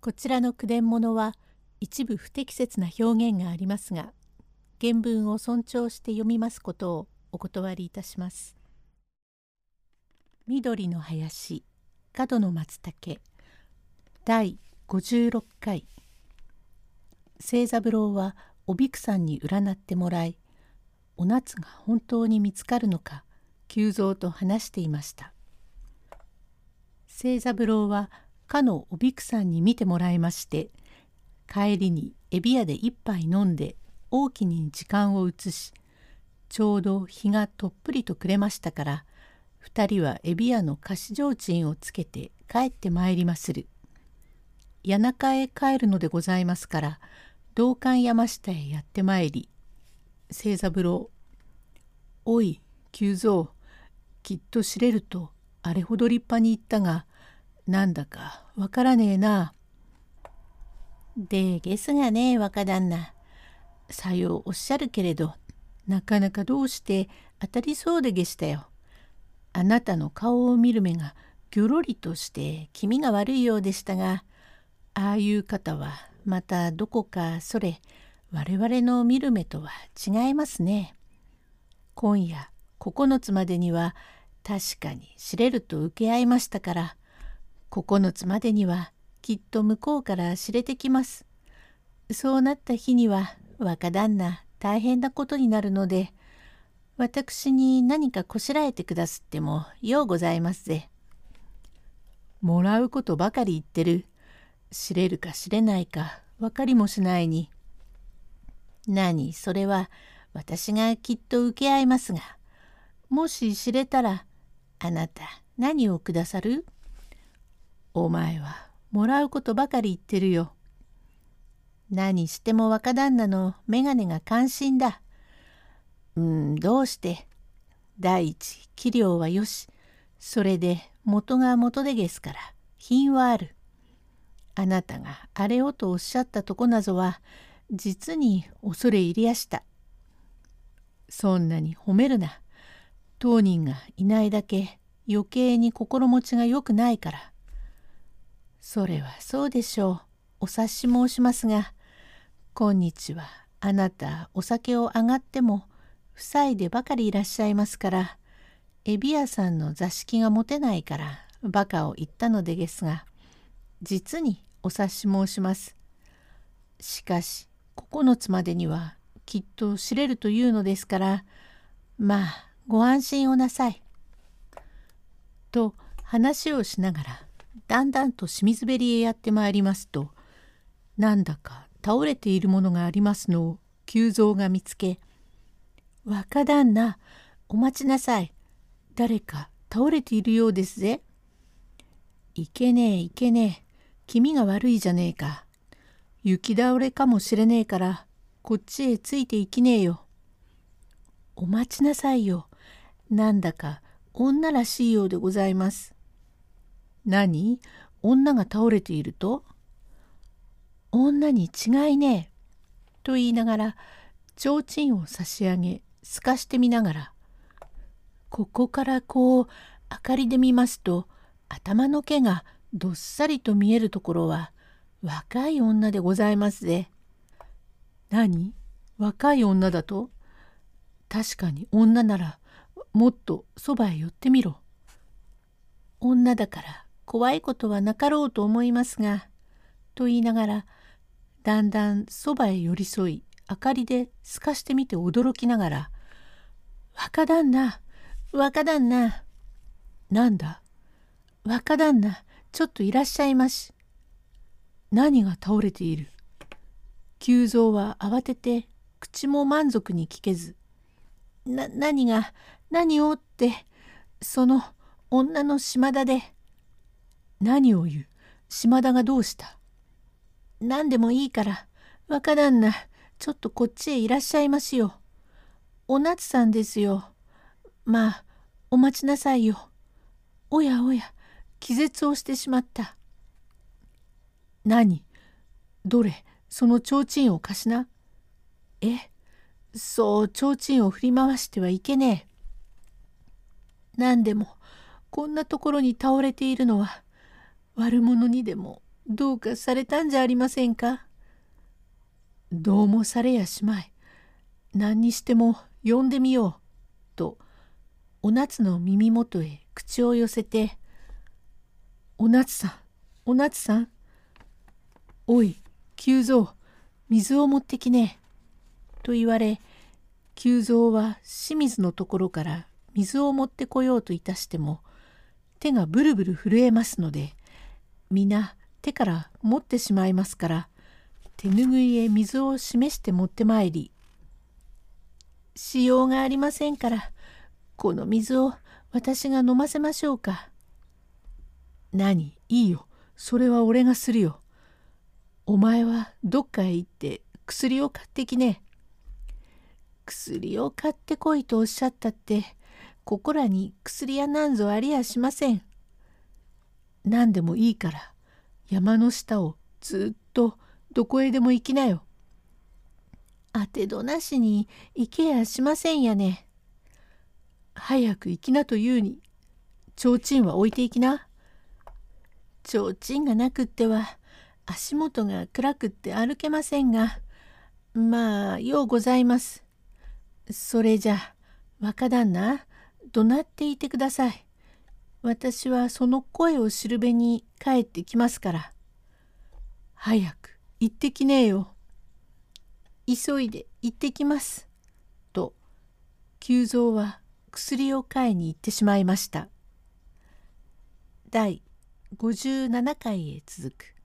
こちらの句伝物は一部不適切な表現がありますが原文を尊重して読みますことをお断りいたします。緑の林角の松茸第56回清三郎はおびくさんに占ってもらいお夏が本当に見つかるのか久蔵と話していました。清三郎はかのおびくさんに見てもらいまして帰りにエビ屋で一杯飲んで大きに時間を移しちょうど日がとっぷりと暮れましたから二人はエビ屋の菓子提灯をつけて帰ってまいりまする。谷中へ帰るのでございますから道館山下へやってまいり清三郎「おい久蔵きっと知れるとあれほど立派に言ったがなんだかわからねえな。で、ですがね、若旦那。さようおっしゃるけれど、なかなかどうして当たりそうでげしたよ。あなたの顔を見る目がぎょろりとして気味が悪いようでしたが、ああいう方はまたどこかそれ我々の見る目とは違いますね。今夜9つまでには確かに知れると受け合いましたから9つまでにはきっと向こうから知れてきます。そうなった日には若旦那大変なことになるので私に何かこしらえてくだすってもようございますぜ。もらうことばかり言ってる。知れるか知れないか分かりもしないに。何？それは私がきっと受け合いますがもし知れたらあなた何をくださる？お前はもらうことばかり言ってるよ。何しても若旦那の眼鏡が関心だ。うん、どうして？第一、器量はよし。それで元が元でげすから、品はある。あなたがあれをとおっしゃったとこなぞは、実に恐れ入りやした。そんなに褒めるな。当人がいないだけ余計に心持ちが良くないから。それはそうでしょう。お察し申しますが、今日はあなたお酒をあがっても夫妻でばかりいらっしゃいますから、エビ屋さんの座敷が持てないからバカを言ったのでですが、実にお察し申します。しかし9つまでにはきっと知れるというのですから、まあご安心をなさい。と話をしながらだんだんと清水べりへやってまいりますとなんだか倒れているものがありますのを久蔵が見つけ「若旦那お待ちなさい。誰か倒れているようですぜ」「いけねえいけねえ。気味が悪いじゃねえか。雪倒れかもしれねえからこっちへついていきねえよ」「お待ちなさいよ。なんだか女らしいようでございます。何？女が倒れていると？女に違いねえ。と言いながら提灯を差し上げ透かしてみながらここからこう明かりで見ますと頭の毛がどっさりと見えるところは若い女でございますぜ。何？若い女だと？確かに女ならもっとそばへ寄ってみろ。女だから怖いことはなかろうと思いますが」と言いながらだんだんそばへ寄り添い明かりで透かしてみて驚きながら「若旦那若旦那なんだ若旦那ちょっといらっしゃいまし」何が倒れている久蔵は慌てて口も満足に聞けず「な何が何を?」ってその女の島田で何を言う？島田がどうした？何でもいいから若旦那ちょっとこっちへいらっしゃいますよ。お夏さんですよ。まあお待ちなさいよ。おやおや気絶をしてしまった。何？どれ？その提灯を貸しな。え？そう提灯を振り回してはいけねえ。何でもこんなところに倒れているのは悪者にでもどうかされたんじゃありませんか？どうもされやしまい。何にしても呼んでみよう。と、お夏の耳元へ口を寄せて、お夏さん、お夏さん。おい、久蔵、水を持ってきねえ。と言われ、久蔵は清水のところから水を持ってこようといたしても、手がブルブル震えますので、皆手から持ってしまいますから、手ぬぐいへ水を示して持ってまいり、しようがありませんから、この水を私が飲ませましょうか。何？いいよ。それは俺がするよ。お前はどっかへ行って薬を買ってきね。薬を買ってこいとおっしゃったって、ここらに薬やなんぞありやしません。何でもいいから、山の下をずっとどこへでも行きなよ。当てどなしに行けやしませんやね。早く行きなと言うに、提灯は置いていきな。提灯がなくっては足元が暗くって歩けませんが、まあ、ようございます。それじゃ、若旦那、怒鳴っていてください。私はその声をしるべに帰ってきますから。早く行ってきねえよ。急いで行ってきます。と、久蔵は薬を買いに行ってしまいました。第57回へ続く。